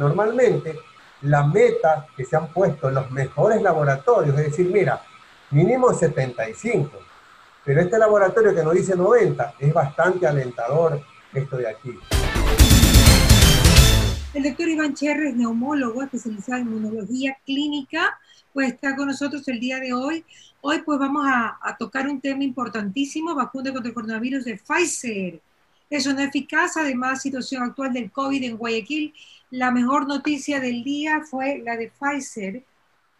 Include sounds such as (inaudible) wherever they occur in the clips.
Normalmente, la meta que se han puesto los mejores laboratorios es decir, mira, mínimo 75, pero este laboratorio que nos dice 90 es bastante alentador esto de aquí. El doctor Iván Cherres, neumólogo especializado en inmunología clínica, pues está con nosotros el día de hoy. Hoy pues vamos a, a tocar un tema importantísimo, vacuna contra el coronavirus de Pfizer. Es una eficaz, además, situación actual del COVID en Guayaquil. La mejor noticia del día fue la de Pfizer.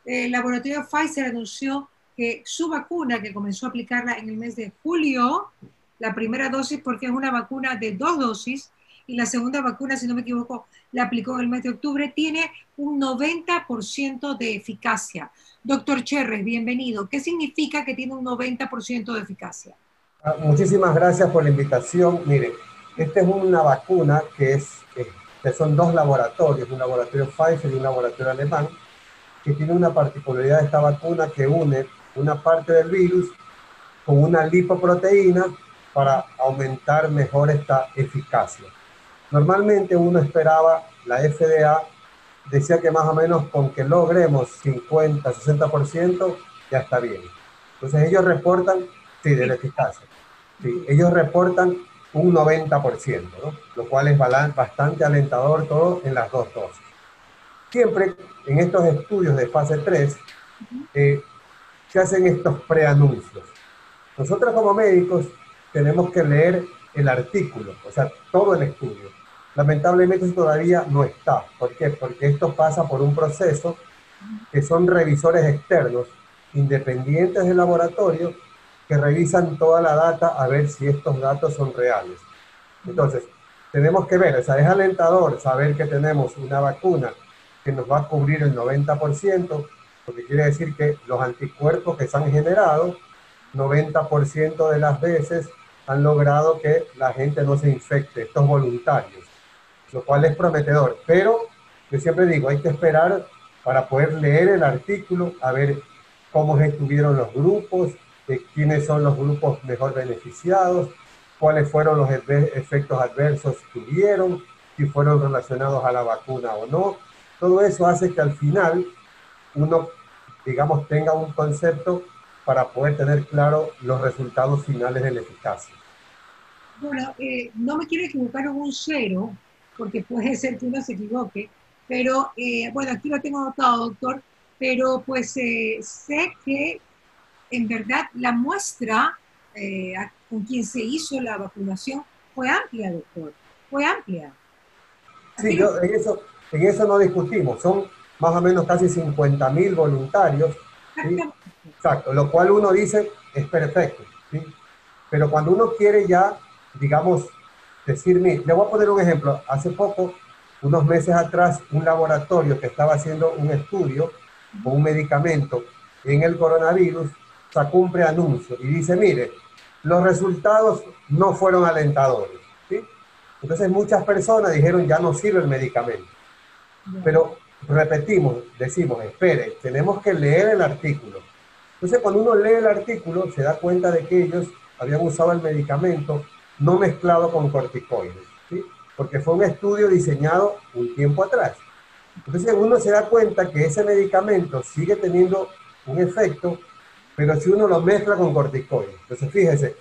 El laboratorio Pfizer anunció que su vacuna, que comenzó a aplicarla en el mes de julio, la primera dosis porque es una vacuna de dos dosis, y la segunda vacuna, si no me equivoco, la aplicó en el mes de octubre, tiene un 90% de eficacia. Doctor Cherres, bienvenido. ¿Qué significa que tiene un 90% de eficacia? Ah, muchísimas gracias por la invitación. Mire, esta es una vacuna que, es, que son dos laboratorios, un laboratorio Pfizer y un laboratorio alemán, que tiene una particularidad de esta vacuna que une una parte del virus con una lipoproteína para aumentar mejor esta eficacia. Normalmente uno esperaba, la FDA decía que más o menos con que logremos 50, 60% ya está bien. Entonces ellos reportan, sí, de la eficacia. Sí, ellos reportan un 90%, ¿no? lo cual es bastante alentador todo en las dos dosis. Siempre en estos estudios de fase 3 eh, se hacen estos preanuncios. Nosotros como médicos tenemos que leer el artículo, o sea, todo el estudio. Lamentablemente todavía no está. ¿Por qué? Porque esto pasa por un proceso que son revisores externos, independientes del laboratorio, que revisan toda la data a ver si estos datos son reales. Entonces, tenemos que ver, o sea, es alentador saber que tenemos una vacuna que nos va a cubrir el 90%, porque quiere decir que los anticuerpos que se han generado, 90% de las veces han logrado que la gente no se infecte, estos voluntarios lo cual es prometedor. Pero yo siempre digo, hay que esperar para poder leer el artículo, a ver cómo estuvieron los grupos, de quiénes son los grupos mejor beneficiados, cuáles fueron los efectos adversos que tuvieron, si fueron relacionados a la vacuna o no. Todo eso hace que al final uno, digamos, tenga un concepto para poder tener claro los resultados finales de la eficacia. Bueno, eh, no me quiero equivocar en un cero, porque puede ser que uno se equivoque, pero eh, bueno, aquí lo tengo anotado, doctor, pero pues eh, sé que en verdad la muestra eh, con quien se hizo la vacunación fue amplia, doctor, fue amplia. sí, yo, en, eso, en eso no discutimos, son más o menos casi 50 mil voluntarios. Exacto, lo cual uno dice es perfecto, ¿sí? pero cuando uno quiere ya, digamos, decirme, le voy a poner un ejemplo. Hace poco, unos meses atrás, un laboratorio que estaba haciendo un estudio con un medicamento en el coronavirus sacó un preanuncio y dice, mire, los resultados no fueron alentadores. ¿sí? Entonces muchas personas dijeron, ya no sirve el medicamento. Pero repetimos, decimos, espere, tenemos que leer el artículo. Entonces cuando uno lee el artículo se da cuenta de que ellos habían usado el medicamento no mezclado con corticoides, ¿sí? porque fue un estudio diseñado un tiempo atrás. Entonces uno se da cuenta que ese medicamento sigue teniendo un efecto, pero si uno lo mezcla con corticoides. Entonces fíjese,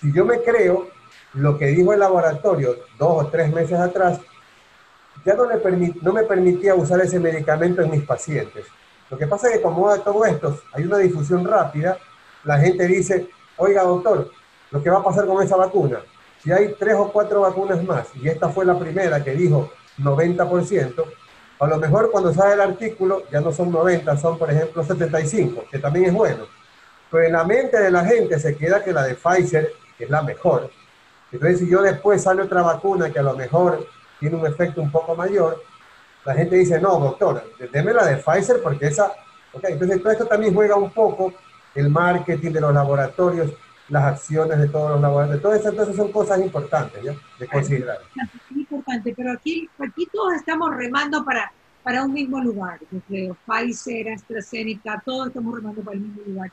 si yo me creo lo que dijo el laboratorio dos o tres meses atrás, ya no, me permitía usar ese medicamento en mis pacientes. Lo que pasa es que como todo esto hay una difusión rápida, la gente dice, oiga doctor, lo que va a pasar con esa vacuna, si hay tres o cuatro vacunas más, y esta fue la primera que dijo 90%, a lo mejor cuando sale el artículo ya no son 90, son por ejemplo 75, que también es bueno. Pero en la mente de la gente se queda que la de Pfizer es la mejor. Entonces si yo después sale otra vacuna que a lo mejor tiene un efecto un poco mayor, la gente dice, no, doctor, déme la de Pfizer porque esa... Okay, entonces todo esto también juega un poco el marketing de los laboratorios las acciones de todos los laboratorios. Todo eso entonces son cosas importantes ¿ya? de considerar. Es importante, pero aquí, aquí todos estamos remando para, para un mismo lugar, yo. Pfizer, AstraZeneca, todos estamos remando para el mismo lugar.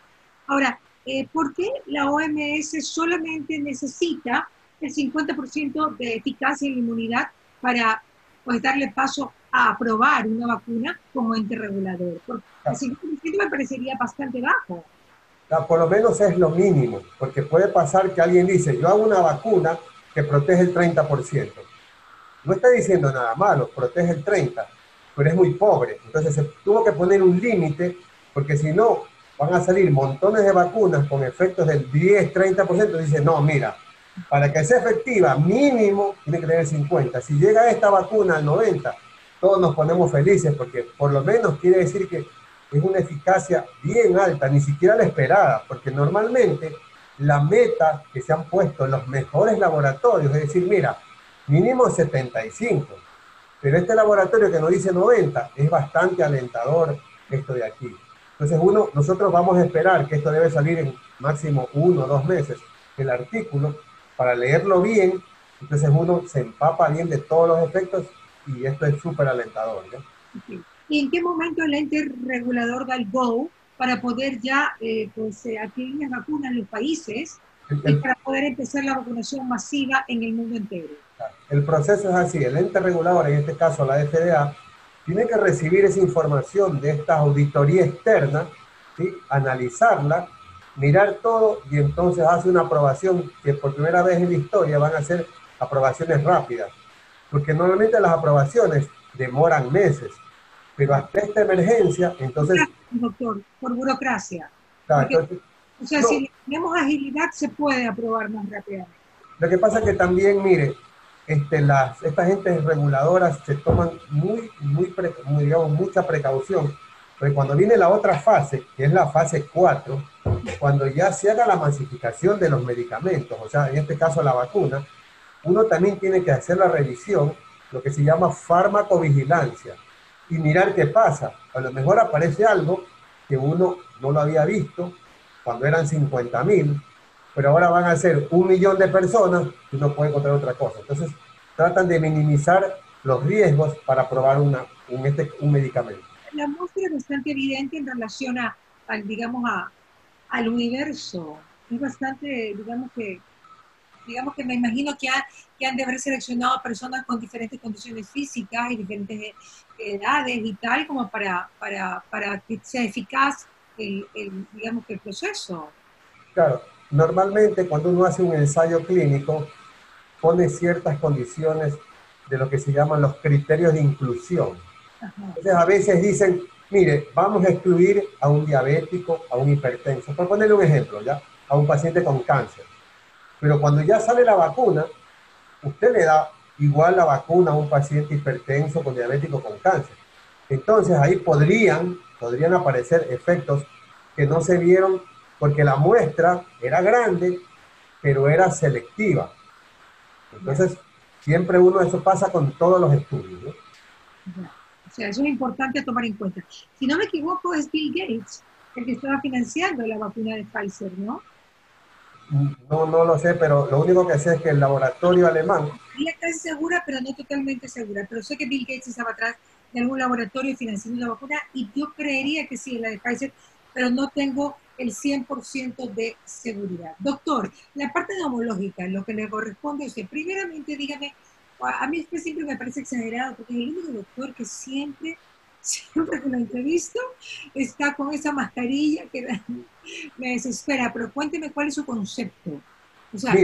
Ahora, eh, ¿por qué la OMS solamente necesita el 50% de eficacia en la inmunidad para pues, darle paso a aprobar una vacuna como ente regulador. Porque el 50% me parecería bastante bajo. Por lo menos es lo mínimo, porque puede pasar que alguien dice, yo hago una vacuna que protege el 30%. No está diciendo nada malo, protege el 30%, pero es muy pobre. Entonces se tuvo que poner un límite, porque si no, van a salir montones de vacunas con efectos del 10, 30%. Dice, no, mira, para que sea efectiva, mínimo tiene que tener 50. Si llega esta vacuna al 90, todos nos ponemos felices porque por lo menos quiere decir que es una eficacia bien alta, ni siquiera la esperada, porque normalmente la meta que se han puesto los mejores laboratorios es decir, mira, mínimo 75, pero este laboratorio que nos dice 90 es bastante alentador esto de aquí. Entonces uno, nosotros vamos a esperar que esto debe salir en máximo uno o dos meses, el artículo, para leerlo bien, entonces uno se empapa bien de todos los efectos y esto es súper alentador. ¿Y en qué momento el ente regulador da el go para poder ya eh, pues, eh, adquirir las vacunas en los países y para poder empezar la vacunación masiva en el mundo entero? El proceso es así, el ente regulador, en este caso la FDA, tiene que recibir esa información de esta auditoría externa, ¿sí? analizarla, mirar todo y entonces hace una aprobación que por primera vez en la historia van a ser aprobaciones rápidas porque normalmente las aprobaciones demoran meses, pero hasta esta emergencia, entonces... Doctor, por burocracia. o sea, si tenemos agilidad, se puede aprobar más rápidamente. Lo que pasa es que también, mire, este, las, estas gentes reguladoras se toman muy, muy, digamos, mucha precaución, porque cuando viene la otra fase, que es la fase 4, cuando ya se haga la masificación de los medicamentos, o sea, en este caso la vacuna, uno también tiene que hacer la revisión, lo que se llama farmacovigilancia, y mirar qué pasa. A lo mejor aparece algo que uno no lo había visto cuando eran 50 mil, pero ahora van a ser un millón de personas y uno puede encontrar otra cosa. Entonces, tratan de minimizar los riesgos para probar una, un, este, un medicamento. La muestra es bastante evidente en relación a, digamos, a, al universo. Es bastante, digamos que digamos que me imagino que, que han de haber seleccionado personas con diferentes condiciones físicas y diferentes edades y tal, como para, para, para que sea eficaz el, digamos que el proceso. Claro, normalmente cuando uno hace un ensayo clínico, pone ciertas condiciones de lo que se llaman los criterios de inclusión. Entonces a veces dicen, mire, vamos a excluir a un diabético, a un hipertenso, por ponerle un ejemplo, ¿ya? A un paciente con cáncer. Pero cuando ya sale la vacuna, usted le da igual la vacuna a un paciente hipertenso con diabético con cáncer. Entonces ahí podrían, podrían aparecer efectos que no se vieron porque la muestra era grande, pero era selectiva. Entonces, siempre uno, eso pasa con todos los estudios. O sea, eso es importante tomar en cuenta. Si no me equivoco, es Bill Gates el que estaba financiando la vacuna de Pfizer, ¿no? No, no lo sé, pero lo único que sé es que el laboratorio alemán... Estoy casi segura, pero no totalmente segura. Pero sé que Bill Gates estaba atrás de algún laboratorio financiando la vacuna y yo creería que sí, la de Pfizer, pero no tengo el 100% de seguridad. Doctor, la parte neumológica, lo que le corresponde es que primeramente dígame, a mí que siempre me parece exagerado, porque es el único doctor que siempre (laughs) siempre que lo entrevisto está con esa mascarilla que me desespera, pero cuénteme cuál es su concepto. O sea,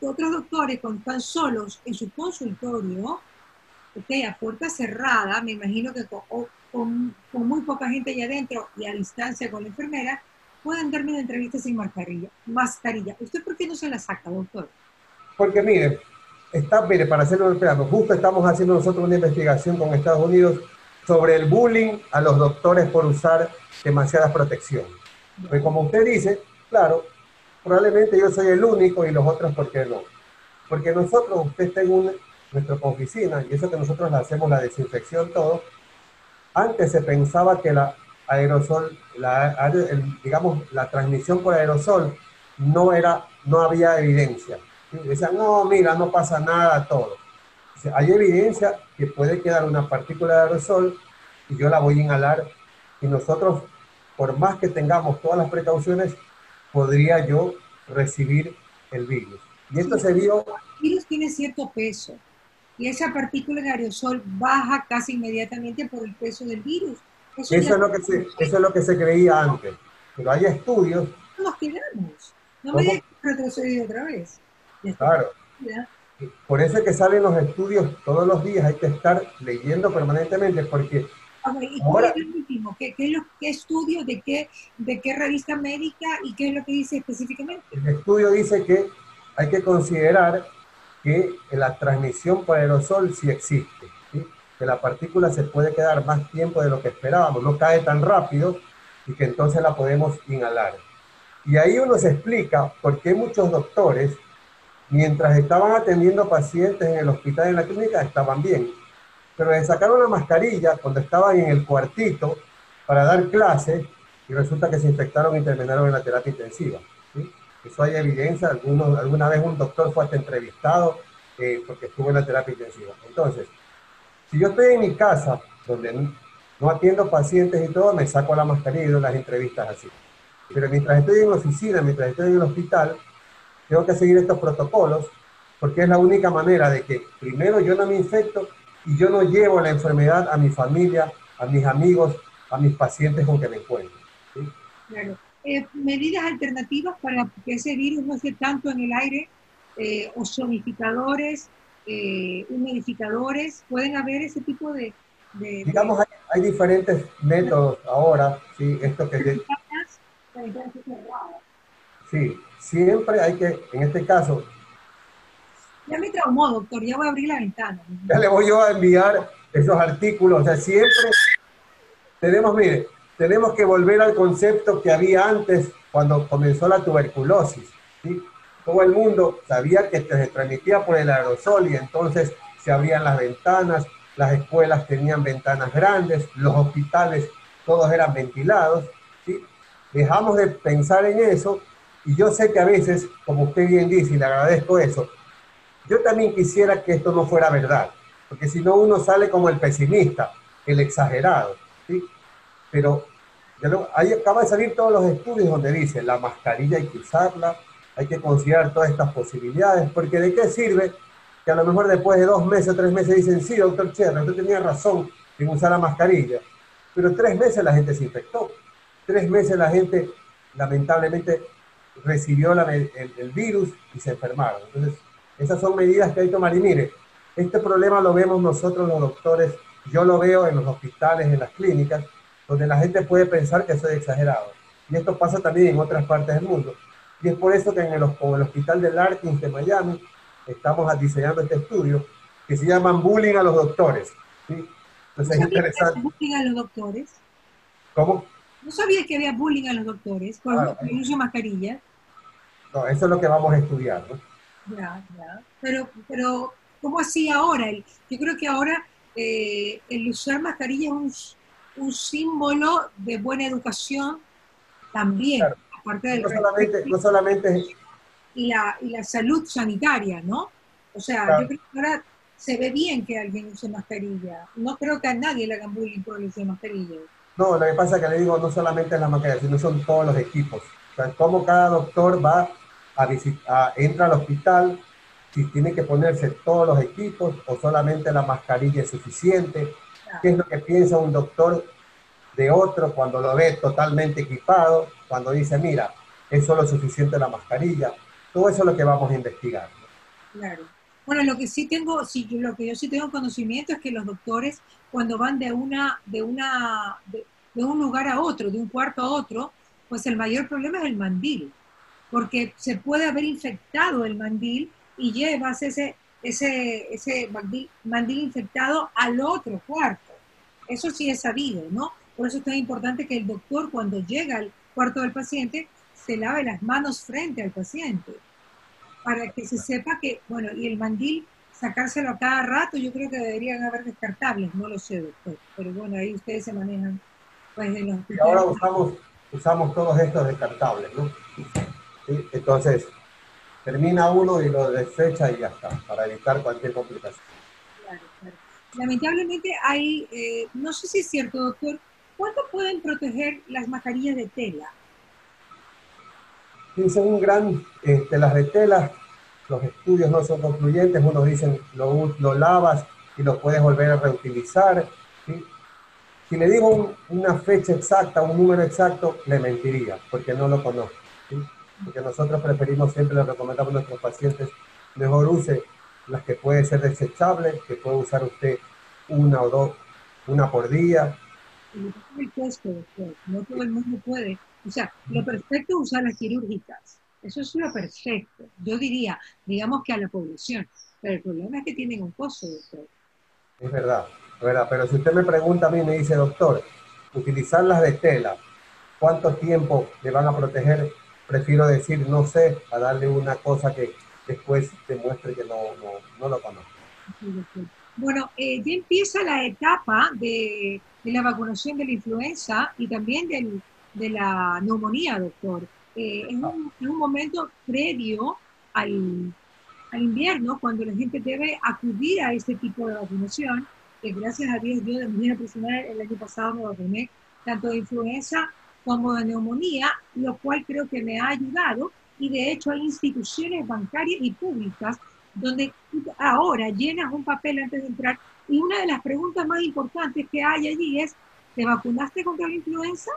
otros doctores cuando están solos en su consultorio, ok, a puerta cerrada, me imagino que con, muy poca gente allá adentro y a distancia con la enfermera, pueden darme una entrevista sin mascarilla. mascarilla. ¿Usted por qué no se la saca, doctor? Porque mire, está, mire, para hacerlo esperando, justo estamos haciendo nosotros una investigación con Estados Unidos sobre el bullying a los doctores por usar demasiada protección. Pues como usted dice, claro, probablemente yo soy el único y los otros, ¿por qué no? Porque nosotros, usted está en nuestra oficina, y eso que nosotros hacemos la desinfección todo, antes se pensaba que la aerosol, la, digamos, la transmisión por aerosol no era, no había evidencia. Decían, no, mira, no pasa nada, todo hay evidencia que puede quedar una partícula de aerosol y yo la voy a inhalar y nosotros, por más que tengamos todas las precauciones, podría yo recibir el virus. Y esto se vio... El virus tiene cierto peso y esa partícula de aerosol baja casi inmediatamente por el peso del virus. Eso, es, lo que se, eso es lo que se creía antes, pero hay estudios... Nos quedamos. No me dejes retroceder otra vez. Claro. Por eso es que salen los estudios todos los días, hay que estar leyendo permanentemente porque... ¿Y cuál es el último? ¿Qué, qué, qué estudio, de qué, de qué revista médica y qué es lo que dice específicamente? El estudio dice que hay que considerar que la transmisión por aerosol sí existe, que la partícula se puede quedar más tiempo de lo que esperábamos, no cae tan rápido y que entonces la podemos inhalar. Y ahí uno se explica por qué muchos doctores, mientras estaban atendiendo pacientes en el hospital, en la clínica, estaban bien, pero les sacaron la mascarilla cuando estaban en el cuartito para dar clases y resulta que se infectaron y terminaron en la terapia intensiva. Eso hay evidencia, algunos, alguna vez un doctor fue hasta entrevistado eh, porque estuvo en la terapia intensiva. Entonces, si yo estoy en mi casa, donde no atiendo pacientes y todo, me saco la mascarilla y doy las entrevistas así. Pero mientras estoy en la oficina, mientras estoy en el hospital, tengo que seguir estos protocolos porque es la única manera de que primero yo no me infecto y yo no llevo la enfermedad a mi familia, a mis amigos, a mis pacientes con que me encuentro. Claro. Eh, medidas alternativas para que ese virus no esté tanto en el aire, eh, ozonificadores, eh, humidificadores, pueden haber ese tipo de... Digamos, Hay, diferentes métodos ahora, ¿sí? Esto que... Sí, siempre hay que, en este caso... Ya me traumó, doctor, ya voy a abrir la ventana. Ya le voy yo a enviar esos artículos, o sea, siempre tenemos, mire, tenemos que volver al concepto que había antes cuando comenzó la tuberculosis. Todo el mundo sabía que se transmitía por el aerosol y entonces se abrían las ventanas, las escuelas tenían ventanas grandes, los hospitales todos eran ventilados. Dejamos de pensar en eso y yo sé que a veces, como usted bien dice, y le agradezco eso, yo también quisiera que esto no fuera verdad, porque si no uno sale como el pesimista, el exagerado. ¿sí? Pero ahí acaba de salir todos los estudios donde dice la mascarilla hay que usarla, hay que considerar todas estas posibilidades, porque ¿de qué sirve que a lo mejor después de dos meses tres meses dicen, sí, doctor Cherra, usted tenía razón en usar la mascarilla, pero tres meses la gente se infectó, tres meses la gente lamentablemente recibió el, el, virus y se enfermaron. Entonces, esas son medidas que hay que tomar. Y mire, este problema lo vemos nosotros los doctores, yo lo veo en los hospitales, en las clínicas, donde la gente puede pensar que soy exagerado. Y esto pasa también en otras partes del mundo. Y es por eso que en el, el Hospital de Larkins de Miami estamos diseñando este estudio que se llama Bullying a los doctores. ¿sí? Entonces es interesante. ¿Bullying a los doctores? ¿Cómo? No sabía que había bullying a los doctores ah, el uso de mascarilla. No, eso es lo que vamos a estudiar. ¿no? Ya, ya. Pero, pero ¿cómo así ahora? Yo creo que ahora eh, el usar mascarilla es un un símbolo de buena educación también, aparte del no solamente, no solamente y la, y la salud sanitaria, ¿no? O sea, yo creo que ahora se ve bien que alguien use mascarilla. No creo que a nadie le hagan bullying por el uso de mascarilla. No, lo que pasa es que le digo, no solamente es la mascarilla, sino son todos los equipos. O sea, cómo cada doctor va a visitar, entra al hospital, si tiene que ponerse todos los equipos o solamente la mascarilla es suficiente qué es lo que piensa un doctor de otro cuando lo ve totalmente equipado, cuando dice, mira, es solo suficiente la mascarilla. Todo eso es lo que vamos a investigar. Claro. Bueno, lo que sí tengo, sí, lo que yo sí tengo conocimiento es que los doctores cuando van de una, de una, de, un lugar a otro, de un cuarto a otro, pues el mayor problema es el mandil, porque se puede haber infectado el mandil y llevas ese ese, ese mandil, infectado al otro cuarto. Eso sí es sabido, ¿no? Por eso es tan importante que el doctor cuando llega al cuarto del paciente se lave las manos frente al paciente, para que se sepa que, bueno, y el mandil, sacárselo a cada rato, yo creo que deberían haber descartables, no lo sé, doctor, pero bueno, ahí ustedes se manejan. Pues, en los y ahora usamos, usamos todos estos descartables, ¿no? Entonces, termina uno y lo desecha y ya está, para evitar cualquier complicación. Claro, claro. Lamentablemente hay, eh, no sé si es cierto, doctor, ¿cuánto pueden proteger las mascarillas de tela? Fíjense, un gran, este, las de tela los estudios no son concluyentes, unos dicen lo, lo lavas y lo puedes volver a reutilizar. Si le digo una fecha exacta, un número exacto, le mentiría, porque no lo conozco. Porque nosotros preferimos, siempre le recomendamos a nuestros pacientes, mejor use las que pueden ser desechables, que puede usar usted una o dos, una por día. El costo, doctor. No todo el mundo puede. O sea, lo perfecto es usar las quirúrgicas. Eso es lo perfecto. Yo diría, digamos que a la población. Pero el problema es que tienen un costo, doctor. Es verdad, es verdad. Pero si usted me pregunta a mí, me dice, doctor, utilizar las de tela, ¿cuánto tiempo le van a proteger? Prefiero decir, no sé, a darle una cosa que después demuestre que no, no, lo conozco. Bueno, eh, ya empieza la etapa de, la vacunación de la influenza y también de la neumonía, doctor. Eh, es, un, momento previo al, invierno, cuando la gente debe acudir a este tipo de vacunación, que gracias a Dios yo de manera personal el año pasado me vacuné tanto de influenza como de neumonía, lo cual creo que me ha ayudado y de hecho hay instituciones bancarias y públicas donde ahora llenas un papel antes de entrar y una de las preguntas más importantes que hay allí es, ¿te vacunaste contra la influenza?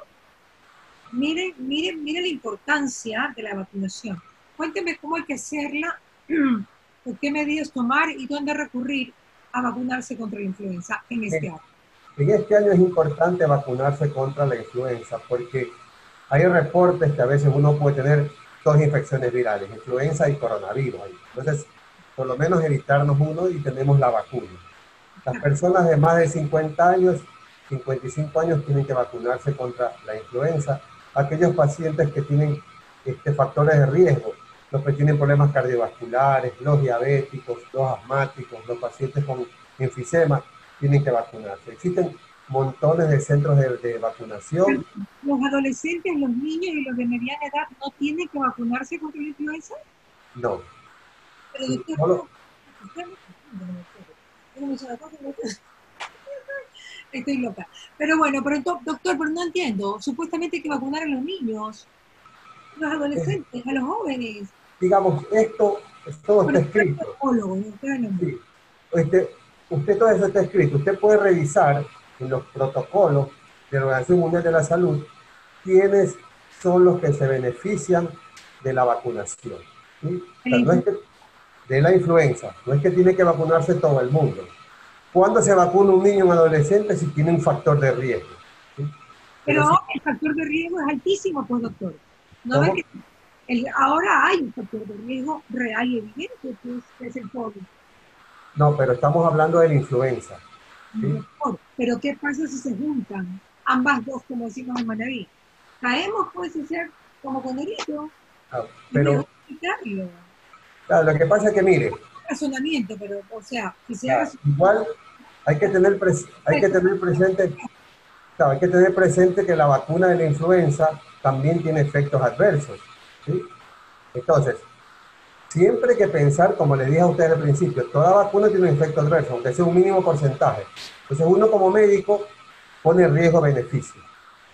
Miren, miren, miren la importancia de la vacunación. Cuénteme cómo hay que hacerla, (clears throat) qué medidas tomar y dónde recurrir a vacunarse contra la influenza en este año. En este año es importante vacunarse contra la influenza porque hay reportes que a veces uno puede tener dos infecciones virales, influenza y coronavirus. Entonces, por lo menos evitarnos uno y tenemos la vacuna. Las personas de más de 50 años, 55 años, tienen que vacunarse contra la influenza. Aquellos pacientes que tienen este, factores de riesgo, los que tienen problemas cardiovasculares, los diabéticos, los asmáticos, los pacientes con enfisema, tienen que vacunarse. Existen montones de centros de, vacunación. ¿Los adolescentes, los niños y los de mediana edad no tienen que vacunarse contra la influenza? No. Estoy loca. Pero bueno, pero doctor, pero no entiendo. Supuestamente hay que vacunar a los niños, a los adolescentes, a los jóvenes. Digamos, esto todo está escrito. Sí. Este, usted todo eso está escrito. Usted puede revisar en los protocolos de la Organización Mundial de la Salud quiénes son los que se benefician de la vacunación. De la influenza, no es que tiene que vacunarse todo el mundo. ¿Cuándo se vacuna un niño o un adolescente si tiene un factor de riesgo? Pero el factor de riesgo es altísimo, pues doctor. ¿No que ahora hay un factor de riesgo real y evidente, que es el COVID. No, pero estamos hablando de la influenza. Pero ¿qué pasa si se juntan ambas dos, como decimos en Manaví? Caemos, puede ser como con delito. Ah, pero, claro, lo que pasa es que, mire. Razonamiento, pero, o sea, si se Igual hay que tener, hay que tener presente. hay que tener presente que la vacuna de la influenza también tiene efectos adversos. ¿sí? Entonces, siempre hay que pensar, como les dije a ustedes al principio, toda vacuna tiene un efecto adverso, aunque sea un mínimo porcentaje. Entonces uno como médico pone riesgo-beneficio.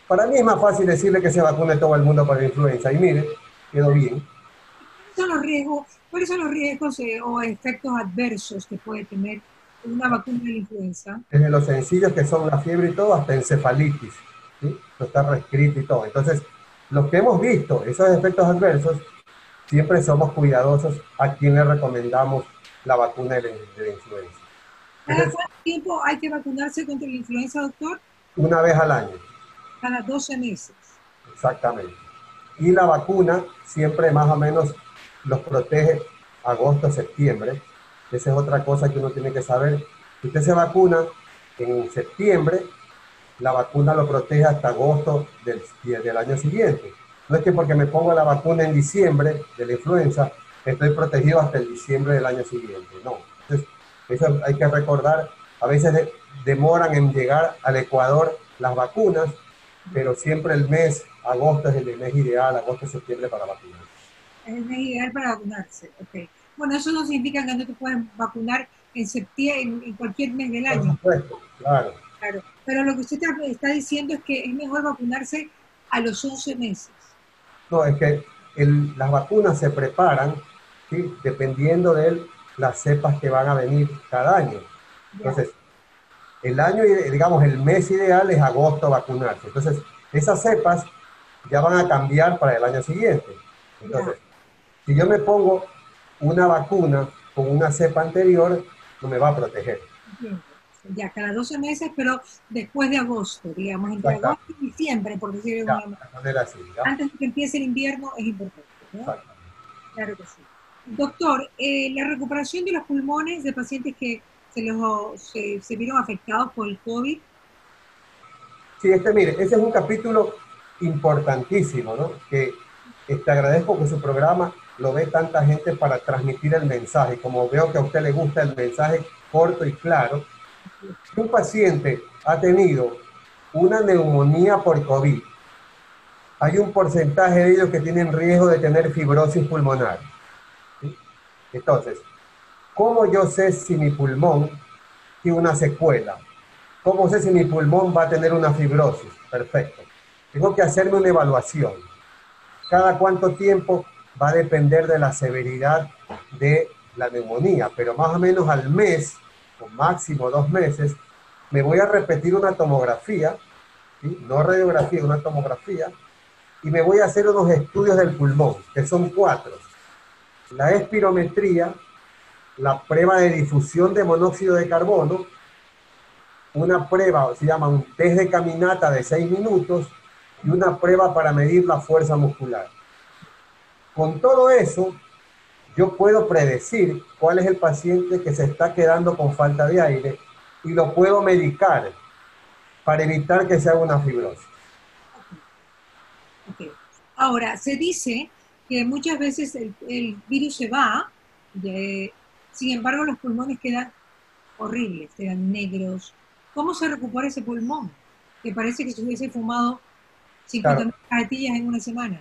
Para mí es más fácil decirle que se vacune todo el mundo para la influenza. Y mire, quedó bien. Son los riesgos, ¿Cuáles son los riesgos eh, o efectos adversos que puede tener una vacuna de influenza? Desde los sencillos que son la fiebre y todo, hasta encefalitis. ¿sí? está reescrito y todo. Entonces, los que hemos visto, esos efectos adversos, siempre somos cuidadosos a quien le recomendamos la vacuna de la, influenza. ¿Cada cuánto tiempo hay que vacunarse contra la influenza, doctor? Una vez al año. Cada 12 meses. Exactamente. Y la vacuna siempre más o menos los protege agosto, septiembre. Esa es otra cosa que uno tiene que saber. Si usted se vacuna en septiembre, la vacuna lo protege hasta agosto del, del año siguiente. No es que porque me pongo la vacuna en diciembre de la influenza, estoy protegido hasta el diciembre del año siguiente. No. Eso hay que recordar. A veces demoran en llegar al Ecuador las vacunas, pero siempre el mes, agosto es el mes ideal, agosto, septiembre para vacunar. Es el mes ideal para vacunarse, ok. Bueno, eso no significa que no te pueden vacunar en septiembre, en, cualquier mes del año. Por supuesto, claro. Claro, pero lo que usted está diciendo es que es mejor vacunarse a los 11 meses. No, es que las vacunas se preparan ¿sí? dependiendo de las cepas que van a venir cada año. Entonces, el año, digamos, el mes ideal es agosto vacunarse. Entonces, esas cepas ya van a cambiar para el año siguiente. Entonces, si yo me pongo una vacuna con una cepa anterior, no me va a proteger. Ya, cada 12 meses, pero después de agosto, digamos, entre agosto y diciembre, por decirlo de manera. Antes de que empiece el invierno es importante. Claro que sí. Doctor, eh, la recuperación de los pulmones de pacientes que se, los, se, se vieron afectados por el COVID. Sí, este, mire, ese es un capítulo importantísimo, ¿no? Que te agradezco que su programa lo ve tanta gente para transmitir el mensaje. Como veo que a usted le gusta el mensaje corto y claro, si un paciente ha tenido una neumonía por COVID, hay un porcentaje de ellos que tienen riesgo de tener fibrosis pulmonar. Entonces, ¿cómo yo sé si mi pulmón tiene una secuela? ¿Cómo sé si mi pulmón va a tener una fibrosis? Perfecto. Tengo que hacerme una evaluación. Cada cuánto tiempo va a depender de la severidad de la neumonía, pero más o menos al mes, o máximo dos meses, me voy a repetir una tomografía, no radiografía, una tomografía, y me voy a hacer unos estudios del pulmón, que son cuatro. La espirometría, la prueba de difusión de monóxido de carbono, una prueba, se llama un test de caminata de seis minutos y una prueba para medir la fuerza muscular. Con todo eso, yo puedo predecir cuál es el paciente que se está quedando con falta de aire y lo puedo medicar para evitar que se haga una fibrosis. Ahora, se dice que muchas veces el, virus se va, sin embargo los pulmones quedan horribles, quedan negros. ¿Cómo se recupera ese pulmón? Que parece que se hubiese fumado 50 cajetillas en una semana.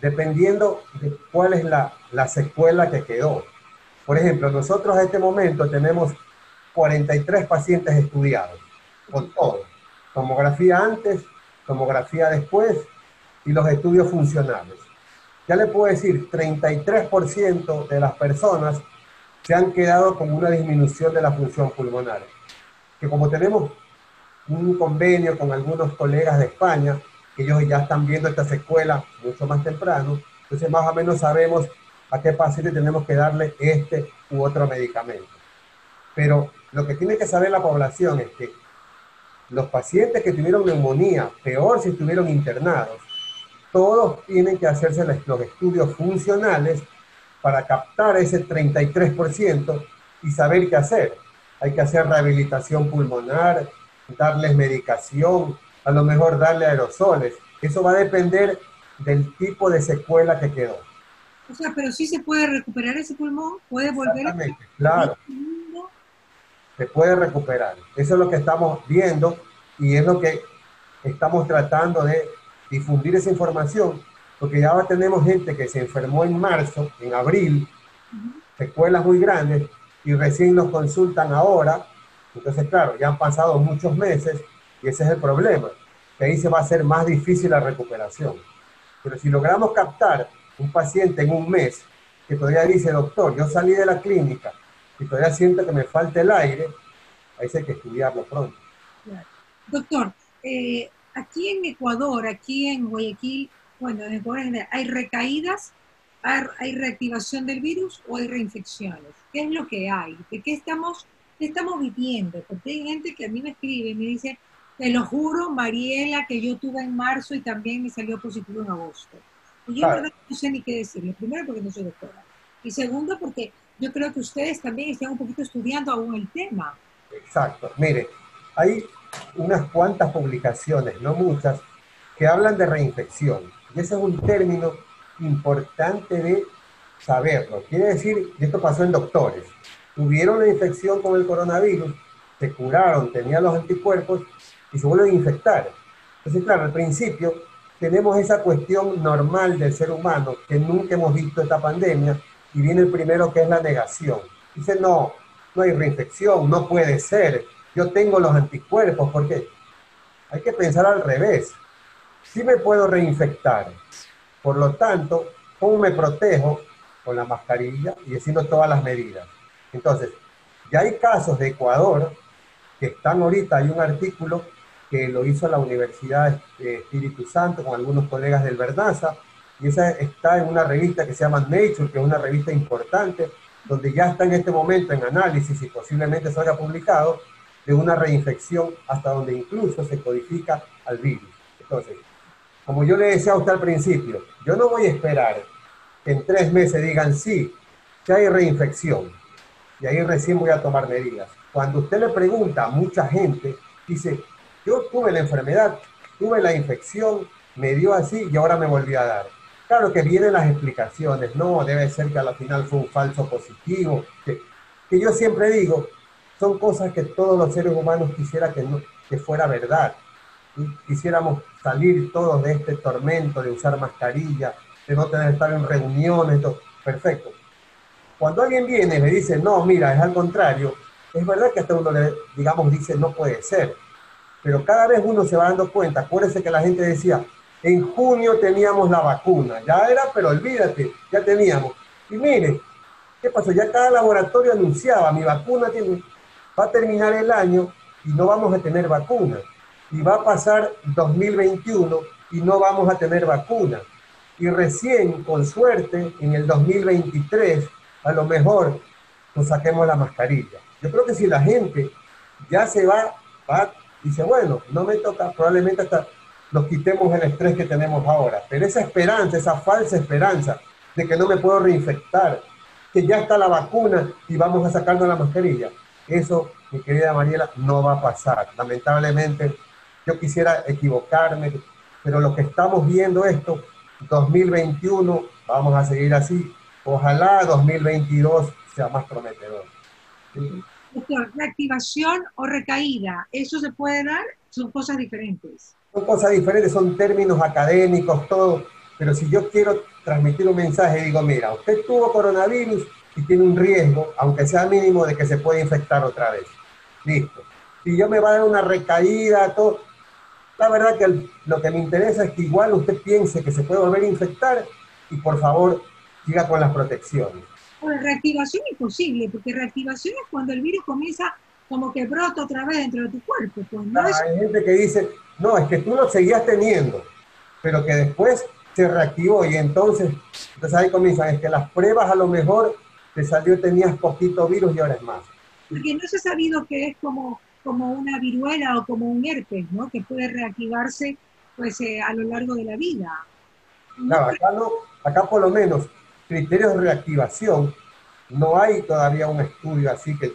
Dependiendo de cuál es la, la secuela que quedó. Por ejemplo, nosotros a este momento tenemos 43 pacientes estudiados, con todo. Tomografía antes, tomografía después, y los estudios funcionales. Ya le puedo decir, 33% de las personas se han quedado con una disminución de la función pulmonar. Que como tenemos un convenio con algunos colegas de España, ellos ya están viendo esta secuela mucho más temprano, entonces más o menos sabemos a qué paciente tenemos que darle este u otro medicamento. Pero lo que tiene que saber la población es que los pacientes que tuvieron neumonía, peor si estuvieron internados, todos tienen que hacerse los estudios funcionales para captar ese 33% y saber qué hacer. Hay que hacer rehabilitación pulmonar, darles medicación, a lo mejor darle aerosoles. Eso va a depender del tipo de secuela que quedó. O sea, pero sí se puede recuperar ese pulmón, puede volver. Exactamente, claro. Se puede recuperar. Eso es lo que estamos viendo y es lo que estamos tratando de difundir esa información, porque ya tenemos gente que se enfermó en marzo, en abril, secuelas muy grandes, y recién nos consultan ahora. Entonces, claro, ya han pasado muchos meses y ese es el problema, que ahí se va a hacer más difícil la recuperación. Pero si logramos captar un paciente en un mes que todavía dice, doctor, yo salí de la clínica y todavía siento que me falta el aire, ahí hay que estudiarlo pronto. Doctor, eh, aquí en Ecuador, aquí en Guayaquil, bueno, en Ecuador hay recaídas, hay, reactivación del virus o hay reinfecciones. ¿Qué es lo que hay? ¿De qué estamos, qué estamos viviendo? Porque hay gente que a mí me escribe y me dice, te lo juro, Mariela, que yo tuve en marzo y también me salió positivo en agosto. Y yo verdad no sé ni qué decirle. Primero porque no soy doctora. Y segundo porque yo creo que ustedes también están un poquito estudiando aún el tema. Exacto. Mire, hay unas cuantas publicaciones, no muchas, que hablan de reinfección. Y ese es un término importante de saberlo. Quiere decir, y esto pasó en doctores, tuvieron la infección con el coronavirus, se curaron, tenían los anticuerpos y se vuelven a infectar. Entonces, claro, al principio tenemos esa cuestión normal del ser humano que nunca hemos visto esta pandemia y viene el primero que es la negación. Dice, no, no hay reinfección, no puede ser, yo tengo los anticuerpos, porque hay que pensar al revés. Si me puedo reinfectar, por lo tanto, ¿cómo me protejo con la mascarilla y haciendo todas las medidas. Entonces, ya hay casos de Ecuador que están ahorita, hay un artículo que lo hizo la Universidad de Espíritu Santo con algunos colegas del Verdaza, y esa está en una revista que se llama Nature, que es una revista importante, donde ya está en este momento en análisis y posiblemente se haya publicado de una reinfección hasta donde incluso se codifica al virus. Entonces, como yo le decía a usted al principio, yo no voy a esperar que en tres meses digan sí, que hay reinfección, y ahí recién voy a tomar medidas. Cuando usted le pregunta a mucha gente, dice, yo tuve la enfermedad, tuve la infección, me dio así y ahora me volví a dar. Claro que vienen las explicaciones, no, debe ser que a la final fue un falso positivo, que, yo siempre digo, son cosas que todos los seres humanos quisiera que, que fuera verdad. Quisiéramos salir todos de este tormento de usar mascarilla, de no tener que estar en reuniones, todo. perfecto. Cuando alguien viene y le dice, no, mira, es al contrario, es verdad que hasta uno le, digamos, dice, no puede ser. Pero cada vez uno se va dando cuenta, acuérdense que la gente decía, en junio teníamos la vacuna, ya era, pero olvídate, ya teníamos. Y mire, ¿qué pasó? Ya cada laboratorio anunciaba, mi vacuna tiene, va a terminar el año y no vamos a tener vacuna. Y va a pasar 2021 y no vamos a tener vacuna. Y recién, con suerte, en el 2023, a lo mejor nos saquemos la mascarilla. Yo creo que si la gente ya se va, va, dice, bueno, no me toca, probablemente hasta nos quitemos el estrés que tenemos ahora. Pero esa esperanza, esa falsa esperanza de que no me puedo reinfectar, que ya está la vacuna y vamos a sacarnos la mascarilla, eso, mi querida Mariela, no va a pasar. Lamentablemente, yo quisiera equivocarme, pero lo que estamos viendo esto, 2021, vamos a seguir así. Ojalá 2022 sea más prometedor. Doctor, reactivación o recaída, ¿eso se puede dar? Son cosas diferentes. Son cosas diferentes, son términos académicos, todo. Pero si yo quiero transmitir un mensaje, digo, mira, usted tuvo coronavirus y tiene un riesgo, aunque sea mínimo, de que se pueda infectar otra vez. Listo. Si yo me va a dar una recaída, todo. La verdad que lo que me interesa es que igual usted piense que se puede volver a infectar y por favor siga con las protecciones. Bueno, reactivación es posible, porque reactivación es cuando el virus comienza como que brota otra vez dentro de tu cuerpo. Pues, ¿no? Hay gente que dice, no, es que tú lo seguías teniendo, pero que después se reactivó y entonces, entonces ahí comienzan, es que las pruebas a lo mejor te salió, tenías poquito virus y ahora es más. Porque no se ha sabido que es como, como una viruela o como un herpes, ¿no? Que puede reactivarse pues eh, a lo largo de la vida. Claro, acá, no, acá por lo menos criterios de reactivación, no hay todavía un estudio así que,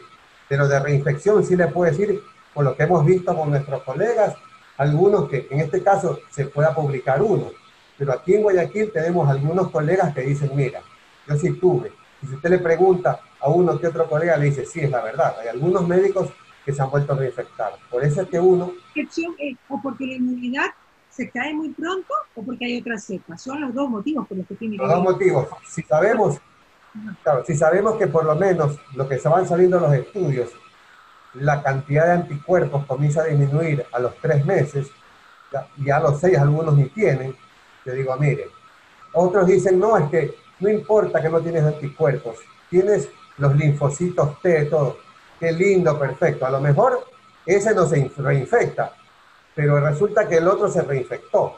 pero de reinfección sí le puedo decir, por lo que hemos visto con nuestros colegas, algunos que en este caso se pueda publicar uno, pero aquí en Guayaquil tenemos algunos colegas que dicen, mira, yo sí tuve. Y si usted le pregunta a uno que otro colega, le dice, sí, es la verdad. Hay algunos médicos que se han vuelto a reinfectar. Por eso es que uno... O porque la inmunidad se cae muy pronto o porque hay otra cepa. Son los dos motivos por los que tiene que Los dos motivos. Si sabemos, claro, si sabemos que por lo menos lo que se van saliendo los estudios la cantidad de anticuerpos comienza a disminuir a los tres meses, y a los seis algunos ni tienen, yo digo, mire, otros dicen, no, es que no importa que no tienes anticuerpos, tienes los linfocitos T, todo, qué lindo, perfecto, a lo mejor ese no se reinfecta, pero resulta que el otro se reinfectó.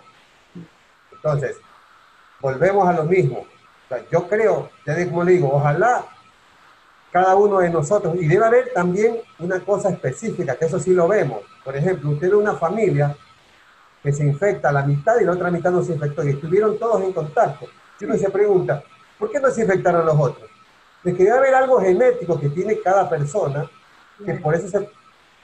Entonces, volvemos a lo mismo. yo creo, ya como digo, ojalá cada uno de nosotros. Y debe haber también una cosa específica, que eso sí lo vemos. Por ejemplo, usted ve una familia que se infecta la mitad y la otra mitad no se infectó y estuvieron todos en contacto. Y uno se pregunta, ¿por qué no se infectaron los otros? Es que debe haber algo genético que tiene cada persona que por eso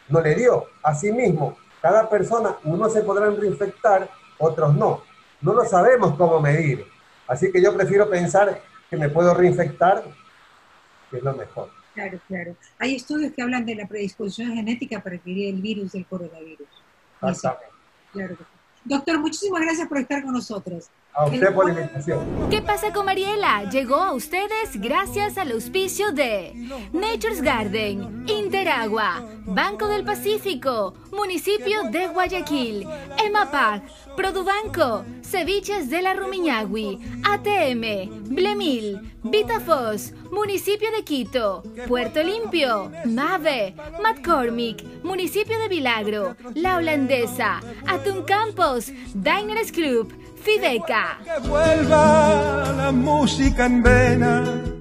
no le dio. Asimismo, cada persona, unos se podrán reinfectar, otros no. No lo sabemos cómo medir. Así que yo prefiero pensar que me puedo reinfectar que es lo mejor. Claro, claro. Hay estudios que hablan de la predisposición genética para adquirir el virus del coronavirus. Claro. Doctor, muchísimas gracias por estar con nosotros. A usted por la invitación. ¿Qué pasa con Mariela? Llegó a ustedes gracias al auspicio de Nature's Garden, Interagua, Banco del Pacífico, Municipio de Guayaquil, EMAPAC, Produbanco, Ceviches de la Rumiñahui, ATM, Blemil, Vitafos, Municipio de Quito, Puerto Limpio, MAVE, McCormick, Municipio de Vilagro, La Holandesa, Atún Campos, Diners Club, Fideca. Que vuelva la música en vena